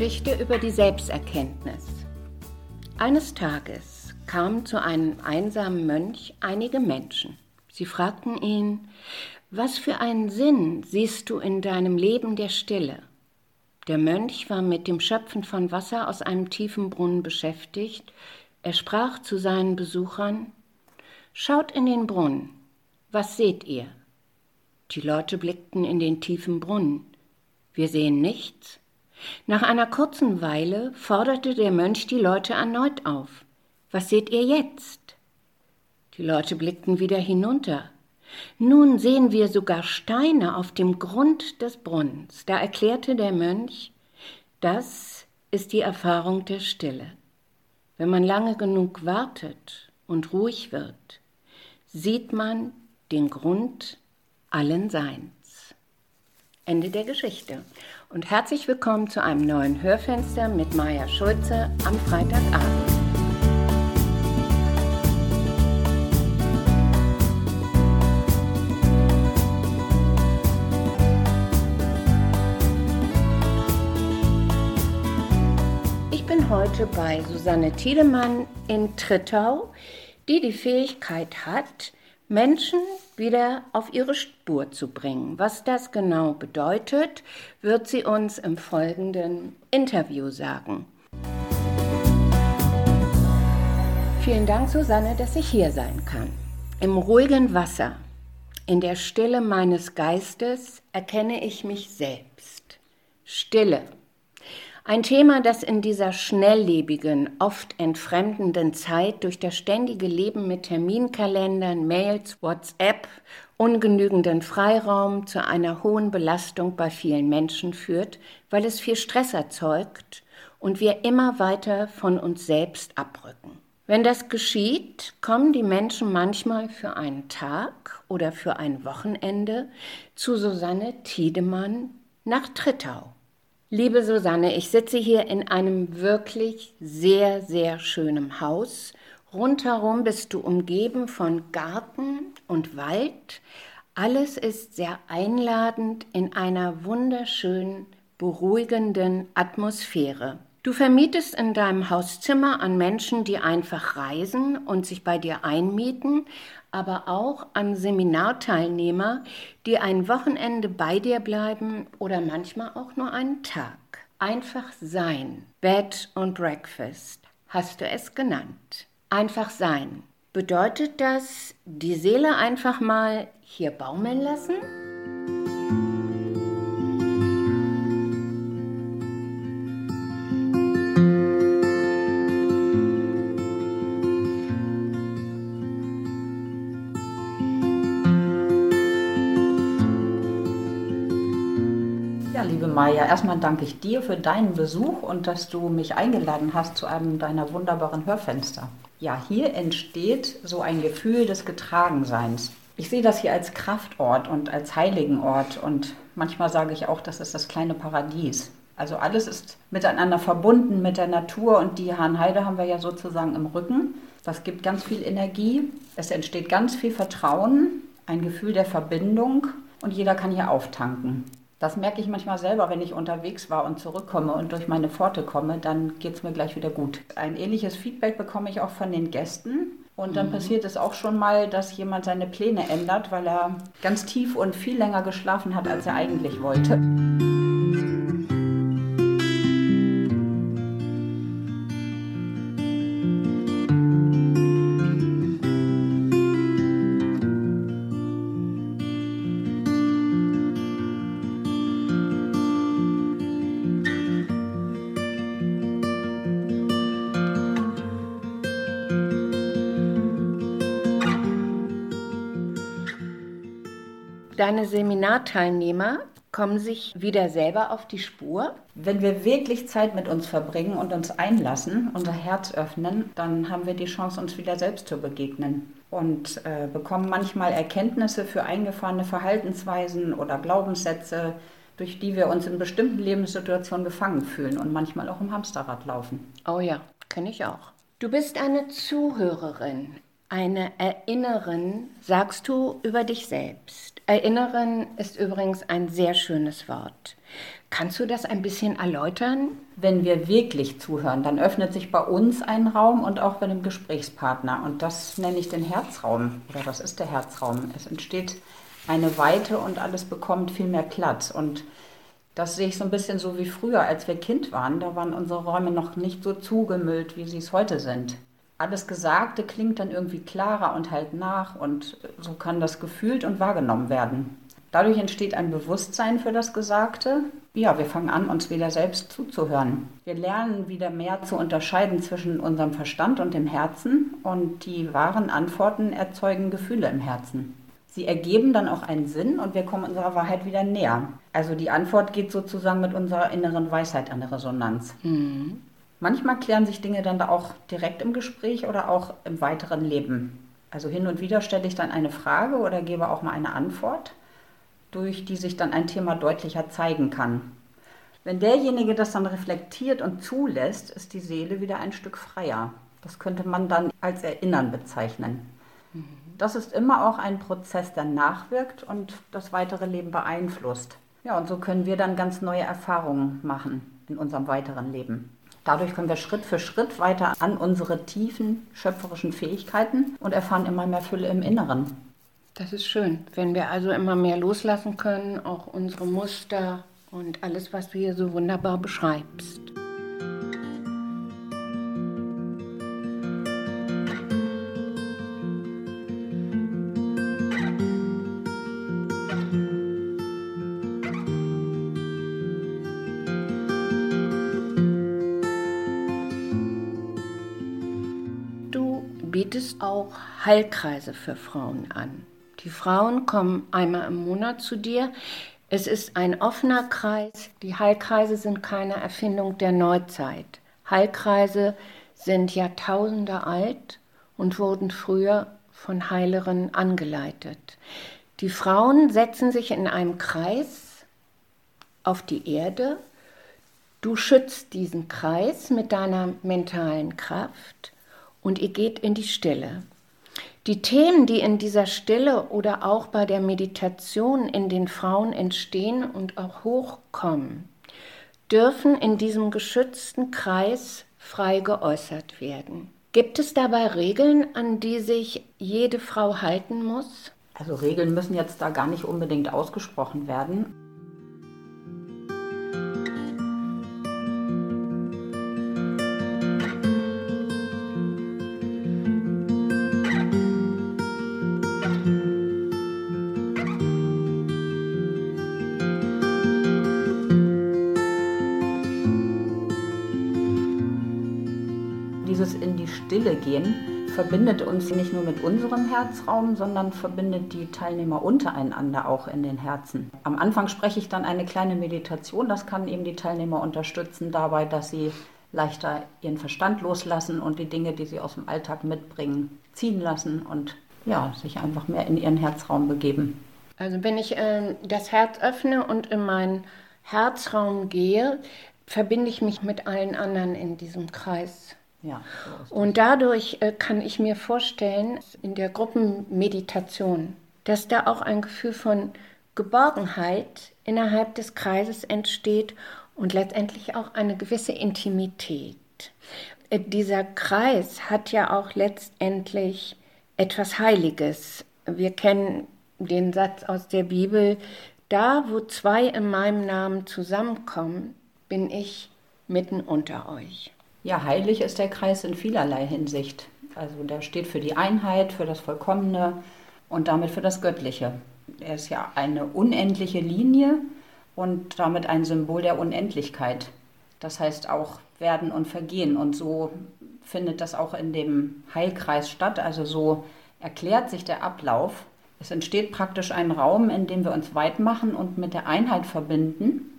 Geschichte über die Selbsterkenntnis. Eines Tages kamen zu einem einsamen Mönch einige Menschen. Sie fragten ihn, was für einen Sinn siehst du in deinem Leben der Stille? Der Mönch war mit dem Schöpfen von Wasser aus einem tiefen Brunnen beschäftigt. Er sprach zu seinen Besuchern, Schaut in den Brunnen, was seht ihr? Die Leute blickten in den tiefen Brunnen. Wir sehen nichts. Nach einer kurzen Weile forderte der Mönch die Leute erneut auf. Was seht ihr jetzt? Die Leute blickten wieder hinunter. Nun sehen wir sogar Steine auf dem Grund des Brunnens. Da erklärte der Mönch, das ist die Erfahrung der Stille. Wenn man lange genug wartet und ruhig wird, sieht man den Grund allen Seins. Ende der Geschichte und herzlich willkommen zu einem neuen Hörfenster mit Maja Schulze am Freitagabend. Ich bin heute bei Susanne Tiedemann in Trittau, die die Fähigkeit hat, Menschen wieder auf ihre Spur zu bringen. Was das genau bedeutet, wird sie uns im folgenden Interview sagen. Vielen Dank, Susanne, dass ich hier sein kann. Im ruhigen Wasser, in der Stille meines Geistes erkenne ich mich selbst. Stille ein Thema, das in dieser schnelllebigen, oft entfremdenden Zeit durch das ständige Leben mit Terminkalendern, Mails, WhatsApp, ungenügenden Freiraum zu einer hohen Belastung bei vielen Menschen führt, weil es viel Stress erzeugt und wir immer weiter von uns selbst abrücken. Wenn das geschieht, kommen die Menschen manchmal für einen Tag oder für ein Wochenende zu Susanne Tiedemann nach Trittau. Liebe Susanne, ich sitze hier in einem wirklich sehr, sehr schönen Haus. Rundherum bist du umgeben von Garten und Wald. Alles ist sehr einladend in einer wunderschönen, beruhigenden Atmosphäre. Du vermietest in deinem Hauszimmer an Menschen, die einfach reisen und sich bei dir einmieten, aber auch an Seminarteilnehmer, die ein Wochenende bei dir bleiben oder manchmal auch nur einen Tag. Einfach sein. Bed und Breakfast hast du es genannt. Einfach sein. Bedeutet das, die Seele einfach mal hier baumeln lassen? Maja, erstmal danke ich dir für deinen Besuch und dass du mich eingeladen hast zu einem deiner wunderbaren Hörfenster. Ja, hier entsteht so ein Gefühl des Getragenseins. Ich sehe das hier als Kraftort und als heiligen Ort und manchmal sage ich auch, das ist das kleine Paradies. Also alles ist miteinander verbunden mit der Natur und die Hahnheide haben wir ja sozusagen im Rücken. Das gibt ganz viel Energie, es entsteht ganz viel Vertrauen, ein Gefühl der Verbindung und jeder kann hier auftanken. Das merke ich manchmal selber, wenn ich unterwegs war und zurückkomme und durch meine Pforte komme, dann geht es mir gleich wieder gut. Ein ähnliches Feedback bekomme ich auch von den Gästen. Und dann mhm. passiert es auch schon mal, dass jemand seine Pläne ändert, weil er ganz tief und viel länger geschlafen hat, als er eigentlich wollte. Deine Seminarteilnehmer kommen sich wieder selber auf die Spur? Wenn wir wirklich Zeit mit uns verbringen und uns einlassen, unser Herz öffnen, dann haben wir die Chance, uns wieder selbst zu begegnen und äh, bekommen manchmal Erkenntnisse für eingefahrene Verhaltensweisen oder Glaubenssätze, durch die wir uns in bestimmten Lebenssituationen gefangen fühlen und manchmal auch im Hamsterrad laufen. Oh ja, kenne ich auch. Du bist eine Zuhörerin, eine Erinnerin, sagst du über dich selbst. Erinnern ist übrigens ein sehr schönes Wort. Kannst du das ein bisschen erläutern? Wenn wir wirklich zuhören, dann öffnet sich bei uns ein Raum und auch bei dem Gesprächspartner. Und das nenne ich den Herzraum. Oder was ist der Herzraum? Es entsteht eine Weite und alles bekommt viel mehr Platz. Und das sehe ich so ein bisschen so wie früher, als wir Kind waren. Da waren unsere Räume noch nicht so zugemüllt, wie sie es heute sind. Alles Gesagte klingt dann irgendwie klarer und halt nach und so kann das gefühlt und wahrgenommen werden. Dadurch entsteht ein Bewusstsein für das Gesagte. Ja, wir fangen an, uns wieder selbst zuzuhören. Wir lernen wieder mehr zu unterscheiden zwischen unserem Verstand und dem Herzen und die wahren Antworten erzeugen Gefühle im Herzen. Sie ergeben dann auch einen Sinn und wir kommen unserer Wahrheit wieder näher. Also die Antwort geht sozusagen mit unserer inneren Weisheit an Resonanz. Mhm. Manchmal klären sich Dinge dann da auch direkt im Gespräch oder auch im weiteren Leben. Also hin und wieder stelle ich dann eine Frage oder gebe auch mal eine Antwort durch die sich dann ein Thema deutlicher zeigen kann. Wenn derjenige das dann reflektiert und zulässt, ist die Seele wieder ein Stück freier. Das könnte man dann als Erinnern bezeichnen. Das ist immer auch ein Prozess, der nachwirkt und das weitere Leben beeinflusst. Ja, und so können wir dann ganz neue Erfahrungen machen in unserem weiteren Leben. Dadurch können wir Schritt für Schritt weiter an unsere tiefen schöpferischen Fähigkeiten und erfahren immer mehr Fülle im Inneren. Das ist schön, wenn wir also immer mehr loslassen können, auch unsere Muster und alles, was du hier so wunderbar beschreibst. Bietest auch Heilkreise für Frauen an. Die Frauen kommen einmal im Monat zu dir. Es ist ein offener Kreis. Die Heilkreise sind keine Erfindung der Neuzeit. Heilkreise sind Jahrtausende alt und wurden früher von Heilerinnen angeleitet. Die Frauen setzen sich in einem Kreis auf die Erde. Du schützt diesen Kreis mit deiner mentalen Kraft und ihr geht in die Stille. Die Themen, die in dieser Stille oder auch bei der Meditation in den Frauen entstehen und auch hochkommen, dürfen in diesem geschützten Kreis frei geäußert werden. Gibt es dabei Regeln, an die sich jede Frau halten muss? Also Regeln müssen jetzt da gar nicht unbedingt ausgesprochen werden. Stille gehen, verbindet uns nicht nur mit unserem Herzraum, sondern verbindet die Teilnehmer untereinander auch in den Herzen. Am Anfang spreche ich dann eine kleine Meditation, das kann eben die Teilnehmer unterstützen dabei, dass sie leichter ihren Verstand loslassen und die Dinge, die sie aus dem Alltag mitbringen, ziehen lassen und ja, sich einfach mehr in ihren Herzraum begeben. Also wenn ich äh, das Herz öffne und in meinen Herzraum gehe, verbinde ich mich mit allen anderen in diesem Kreis. Ja, so und dadurch äh, kann ich mir vorstellen, in der Gruppenmeditation, dass da auch ein Gefühl von Geborgenheit innerhalb des Kreises entsteht und letztendlich auch eine gewisse Intimität. Äh, dieser Kreis hat ja auch letztendlich etwas Heiliges. Wir kennen den Satz aus der Bibel, da wo zwei in meinem Namen zusammenkommen, bin ich mitten unter euch. Ja, heilig ist der Kreis in vielerlei Hinsicht. Also der steht für die Einheit, für das Vollkommene und damit für das Göttliche. Er ist ja eine unendliche Linie und damit ein Symbol der Unendlichkeit. Das heißt auch werden und vergehen. Und so findet das auch in dem Heilkreis statt. Also so erklärt sich der Ablauf. Es entsteht praktisch ein Raum, in dem wir uns weit machen und mit der Einheit verbinden.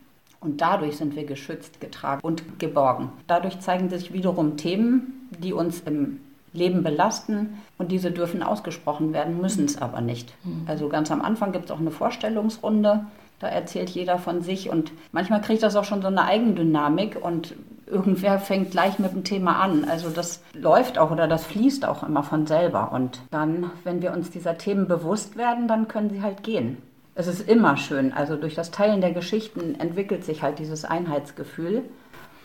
Und dadurch sind wir geschützt, getragen und geborgen. Dadurch zeigen sich wiederum Themen, die uns im Leben belasten und diese dürfen ausgesprochen werden, müssen es aber nicht. Mhm. Also ganz am Anfang gibt es auch eine Vorstellungsrunde, da erzählt jeder von sich und manchmal kriegt das auch schon so eine Eigendynamik und irgendwer fängt gleich mit dem Thema an. Also das läuft auch oder das fließt auch immer von selber und dann, wenn wir uns dieser Themen bewusst werden, dann können sie halt gehen. Es ist immer schön. Also durch das Teilen der Geschichten entwickelt sich halt dieses Einheitsgefühl.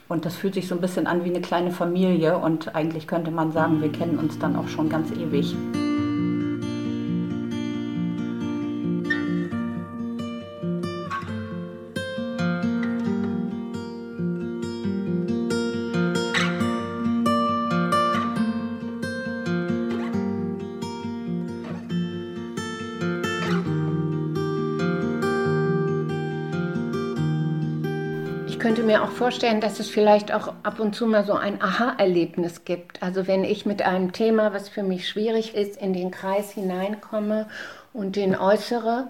Und das fühlt sich so ein bisschen an wie eine kleine Familie. Und eigentlich könnte man sagen, wir kennen uns dann auch schon ganz ewig. Könnte mir auch vorstellen, dass es vielleicht auch ab und zu mal so ein Aha-Erlebnis gibt. Also wenn ich mit einem Thema, was für mich schwierig ist, in den Kreis hineinkomme und den äußere,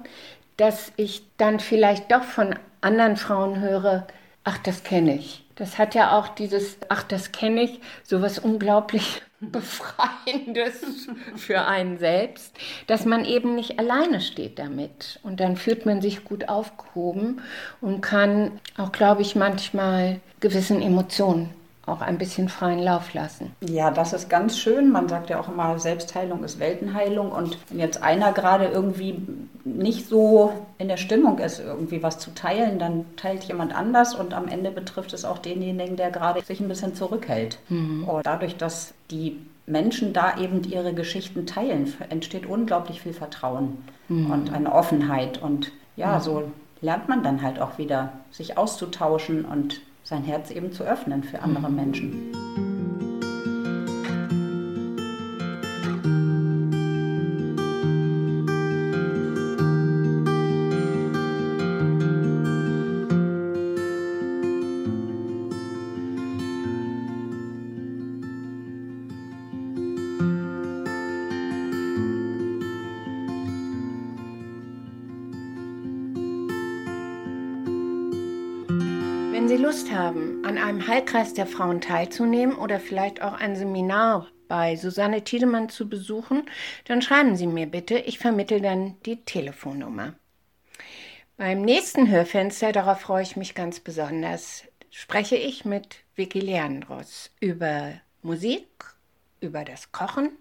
dass ich dann vielleicht doch von anderen Frauen höre, ach, das kenne ich. Das hat ja auch dieses, ach, das kenne ich, sowas unglaublich Befreiendes für einen selbst, dass man eben nicht alleine steht damit. Und dann fühlt man sich gut aufgehoben und kann auch, glaube ich, manchmal gewissen Emotionen auch ein bisschen freien Lauf lassen. Ja, das ist ganz schön. Man sagt ja auch immer, Selbstheilung ist Weltenheilung. Und wenn jetzt einer gerade irgendwie nicht so in der Stimmung ist, irgendwie was zu teilen, dann teilt jemand anders und am Ende betrifft es auch denjenigen, der gerade sich ein bisschen zurückhält. Mhm. Und dadurch, dass die Menschen da eben ihre Geschichten teilen, entsteht unglaublich viel Vertrauen mhm. und eine Offenheit. Und ja, mhm. so lernt man dann halt auch wieder, sich auszutauschen und sein Herz eben zu öffnen für andere mhm. Menschen. Sie Lust haben, an einem Heilkreis der Frauen teilzunehmen oder vielleicht auch ein Seminar bei Susanne Tiedemann zu besuchen, dann schreiben Sie mir bitte, ich vermittle dann die Telefonnummer. Beim nächsten Hörfenster, darauf freue ich mich ganz besonders, spreche ich mit Vicky Leandros über Musik, über das Kochen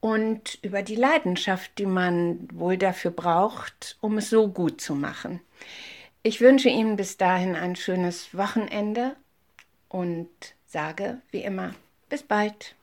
und über die Leidenschaft, die man wohl dafür braucht, um es so gut zu machen. Ich wünsche Ihnen bis dahin ein schönes Wochenende und sage wie immer, bis bald.